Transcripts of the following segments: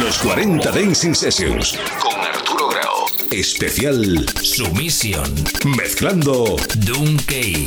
Los 40 Dancing Sessions con Arturo Grau. Especial Sumisión. Mezclando Dunkey.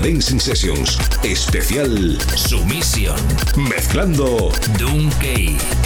Dancing Sessions. Especial Sumisión. Mezclando somehow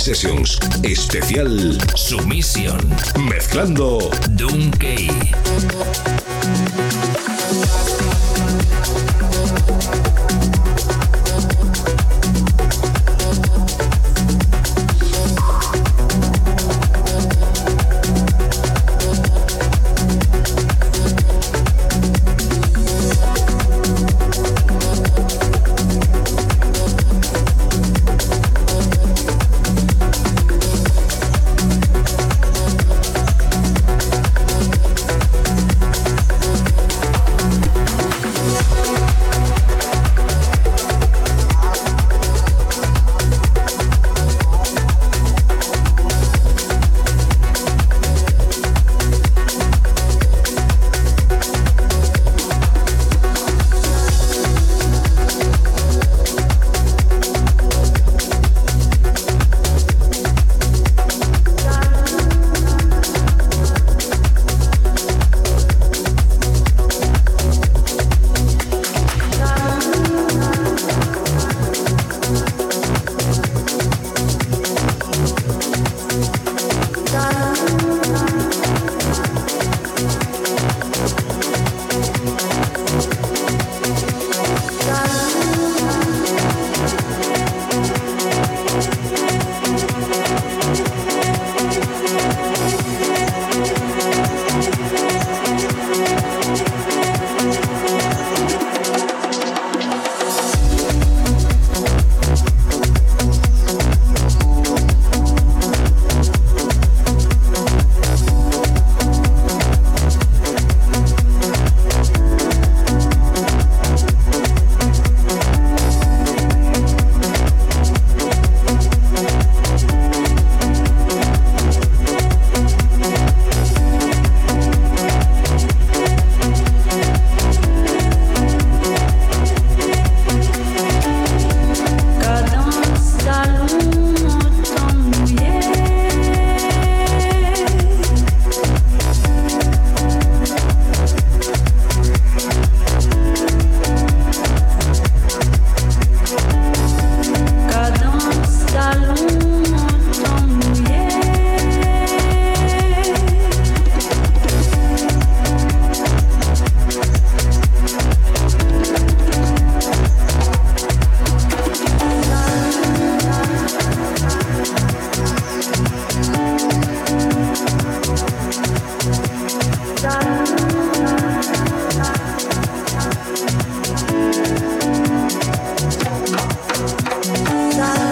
40 Dancing Sessions. Especial Sumisión. Mezclando Dunkey. time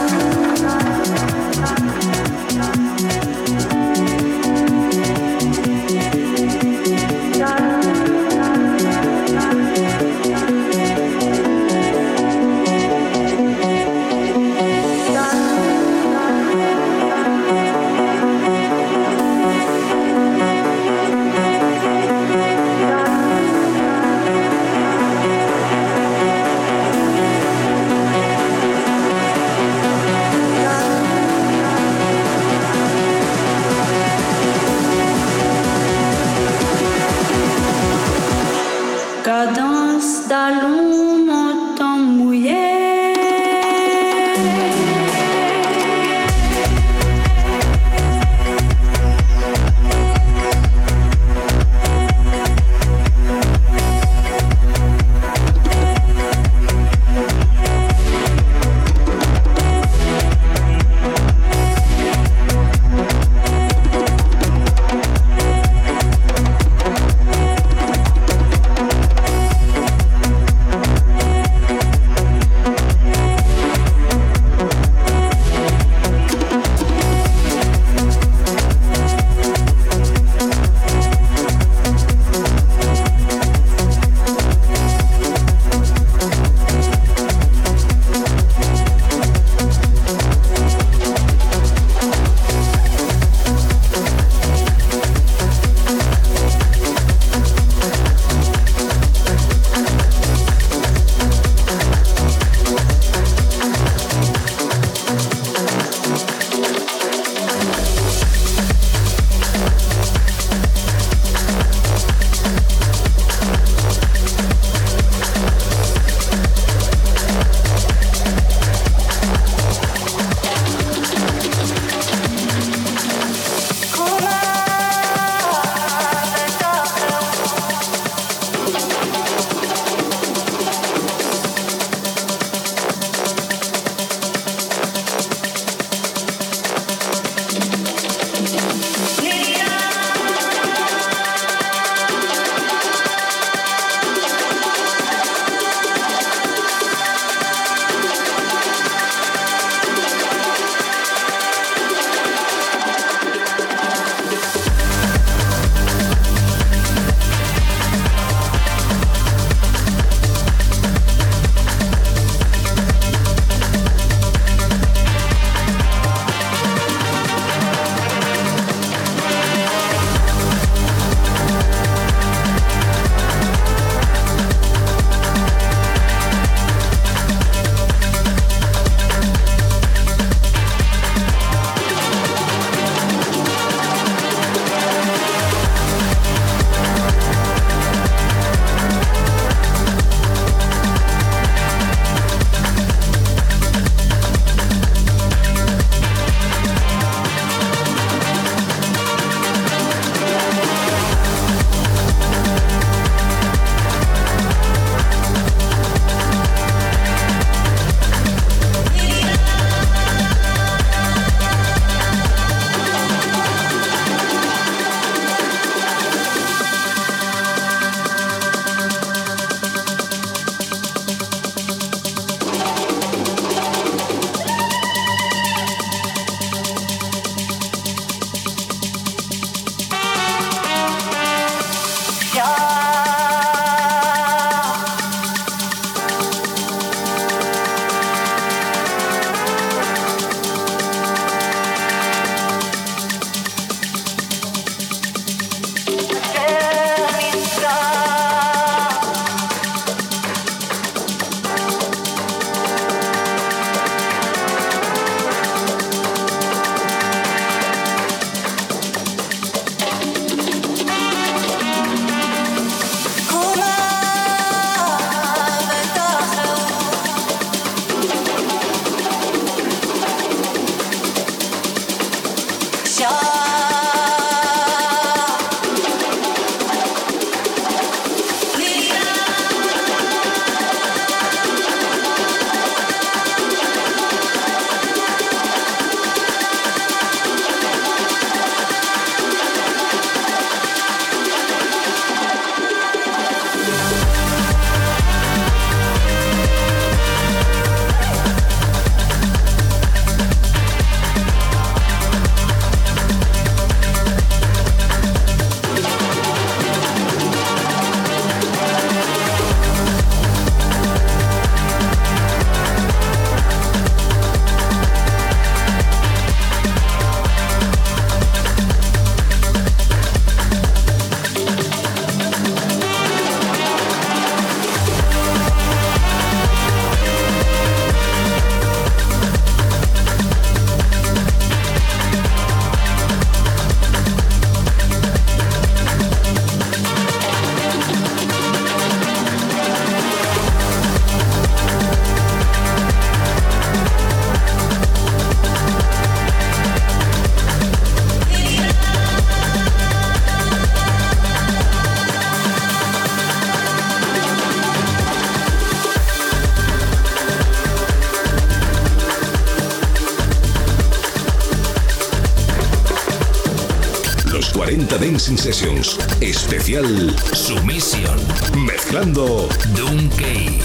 Dancing Sessions. Especial Sumisión. Mezclando Dunkey.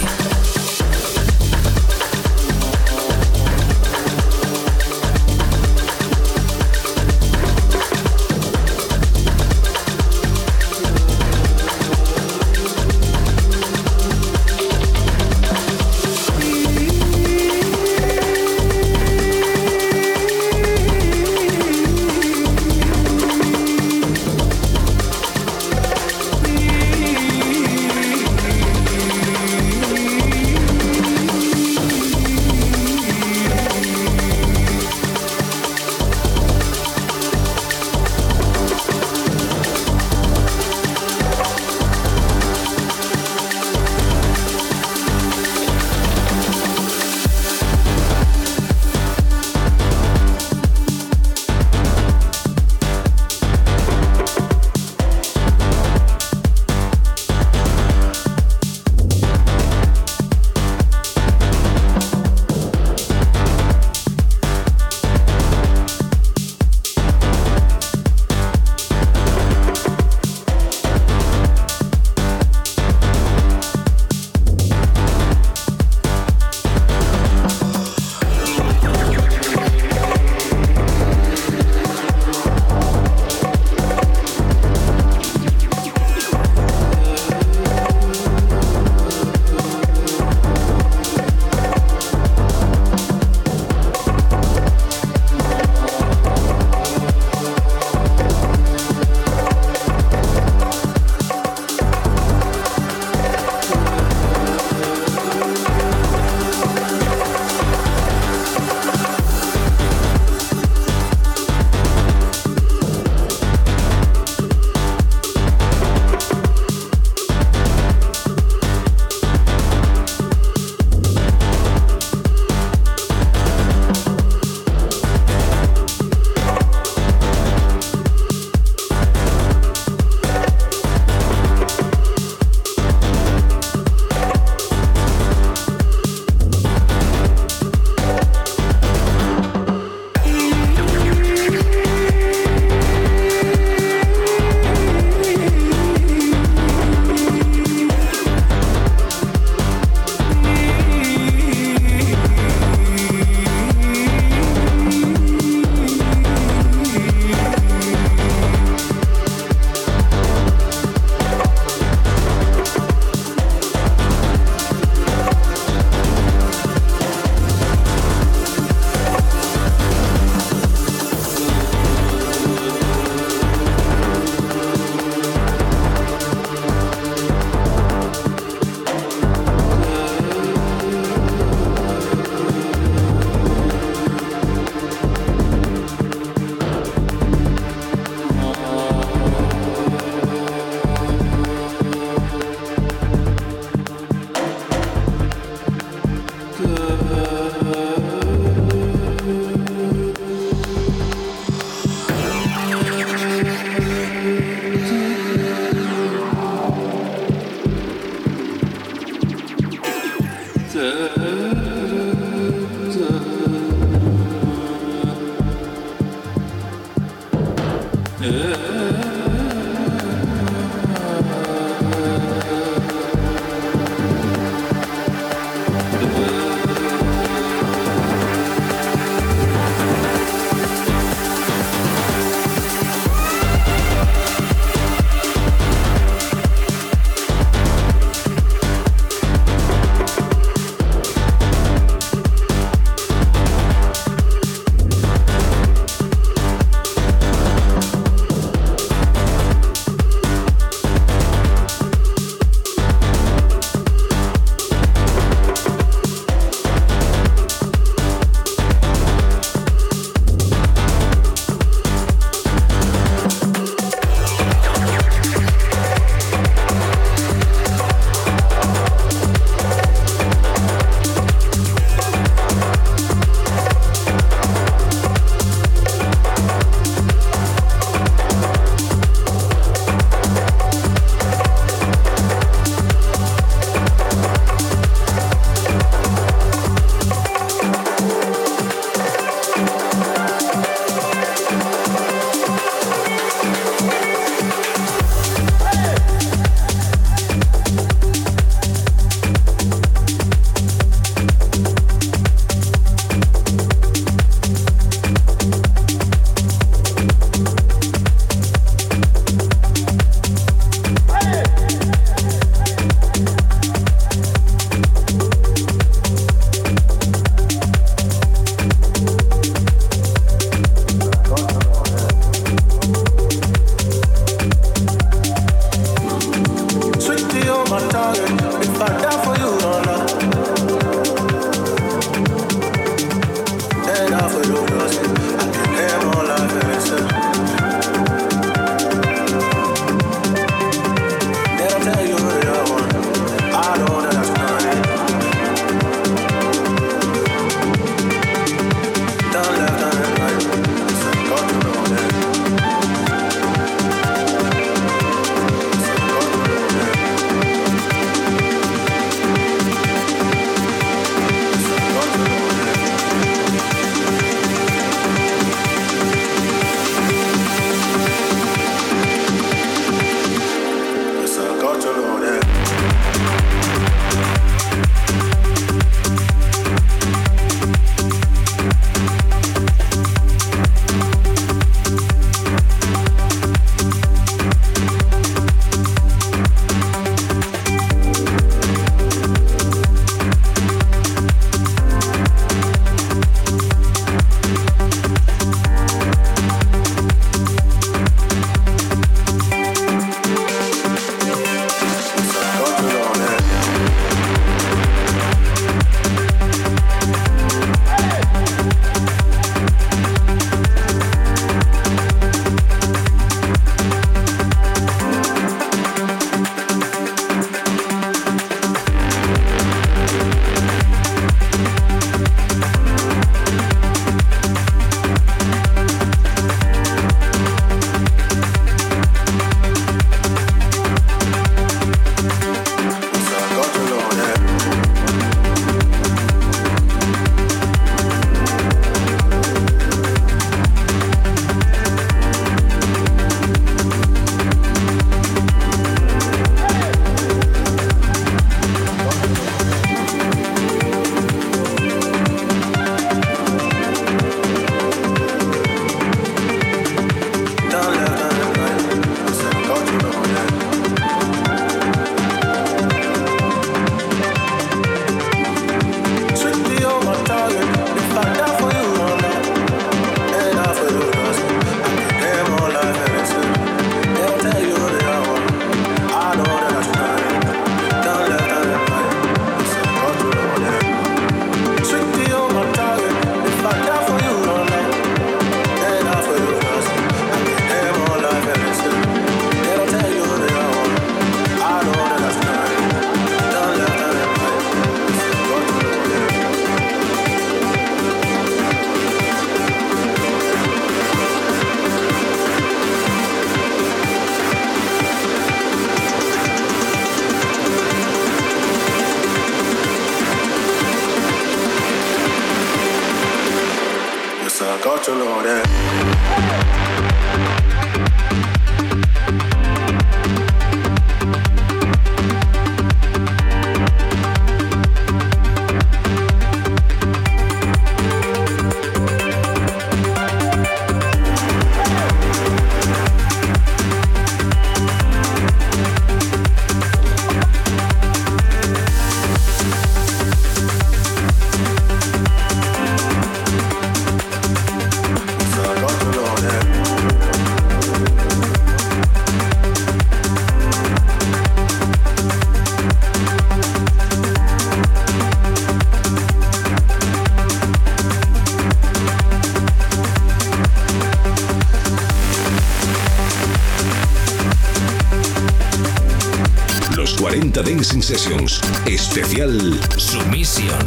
Dancing Sessions. Especial Sumisión.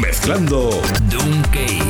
Mezclando Dunkey.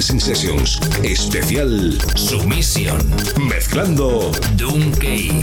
Dancing Sessions. Especial Sumisión. Mezclando Dunkey.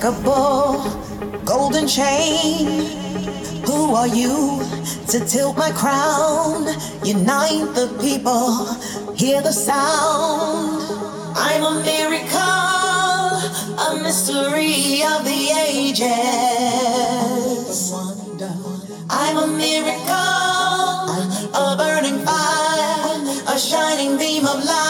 Unbreakable golden chain. Who are you to tilt my crown? Unite the people, hear the sound. I'm a miracle, a mystery of the ages. I'm a miracle, a burning fire, a shining beam of light.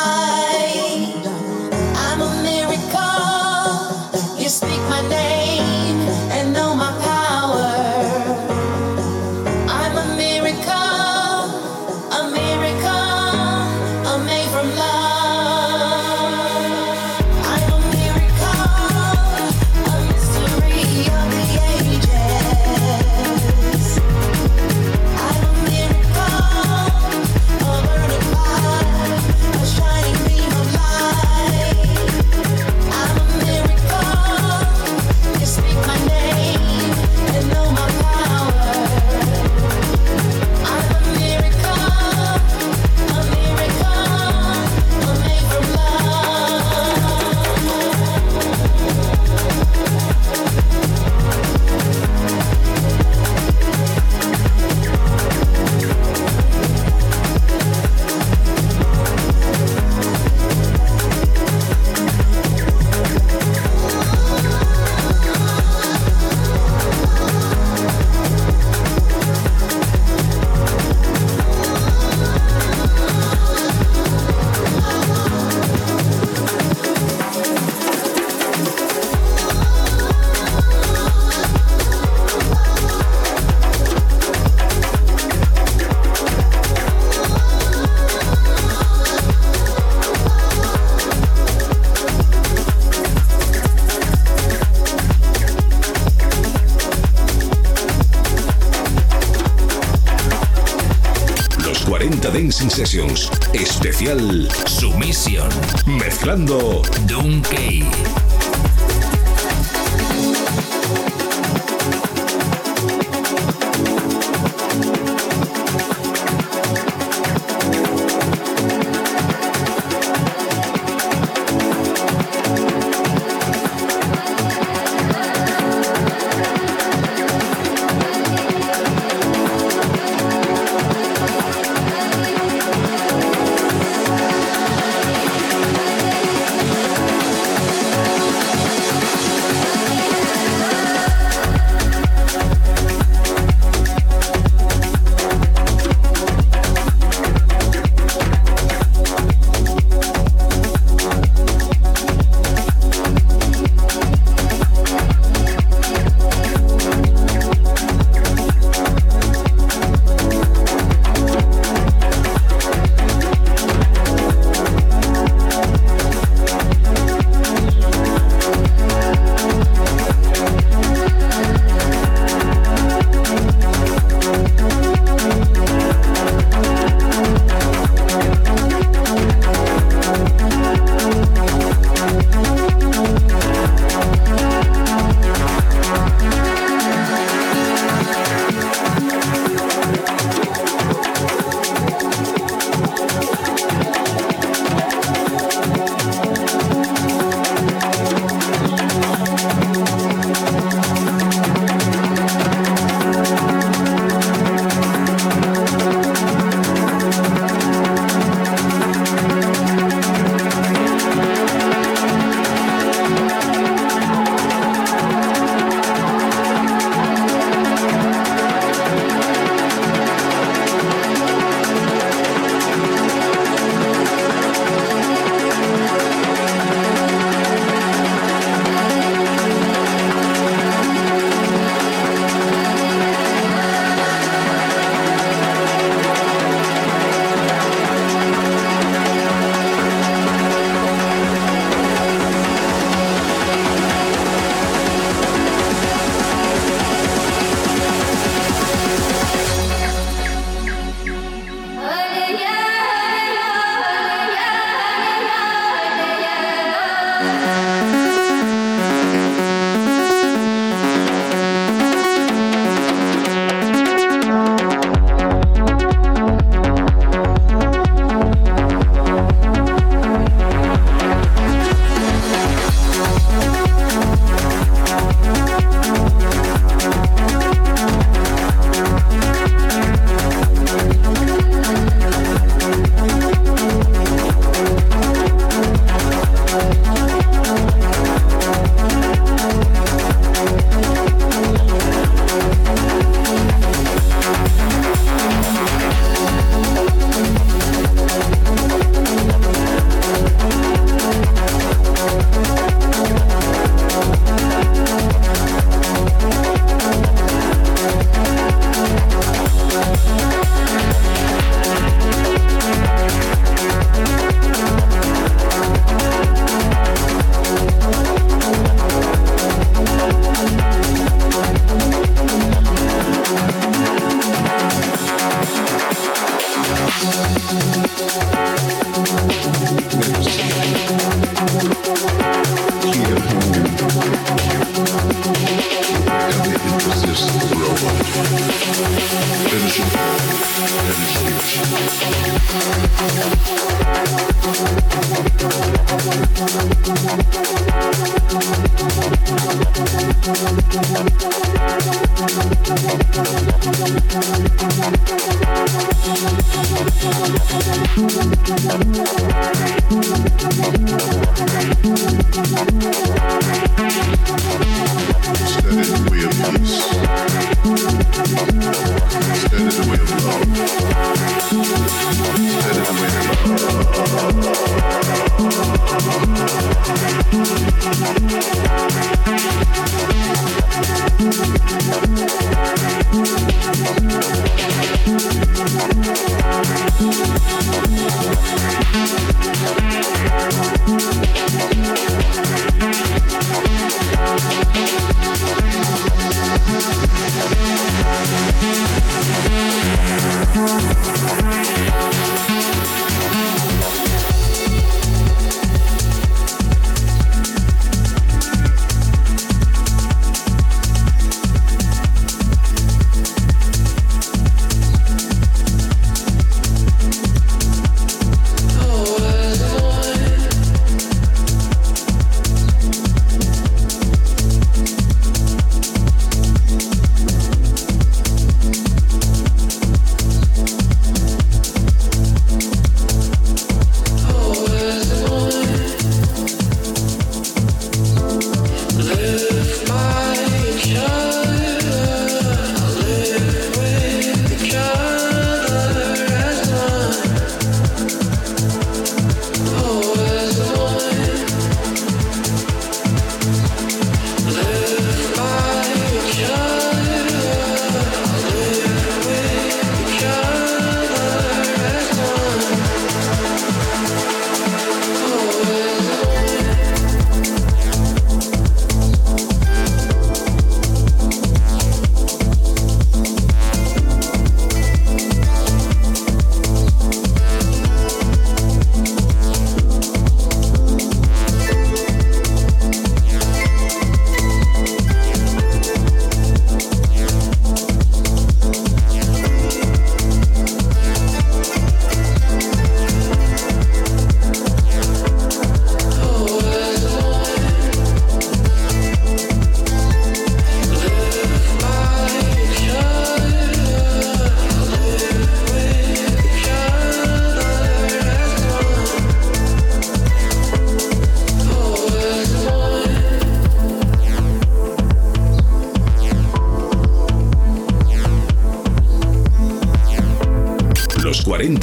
Sessions. Especial Sumisión. Mezclando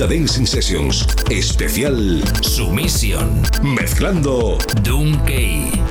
Dancing Sessions. Especial Sumisión. Mezclando Dunkey.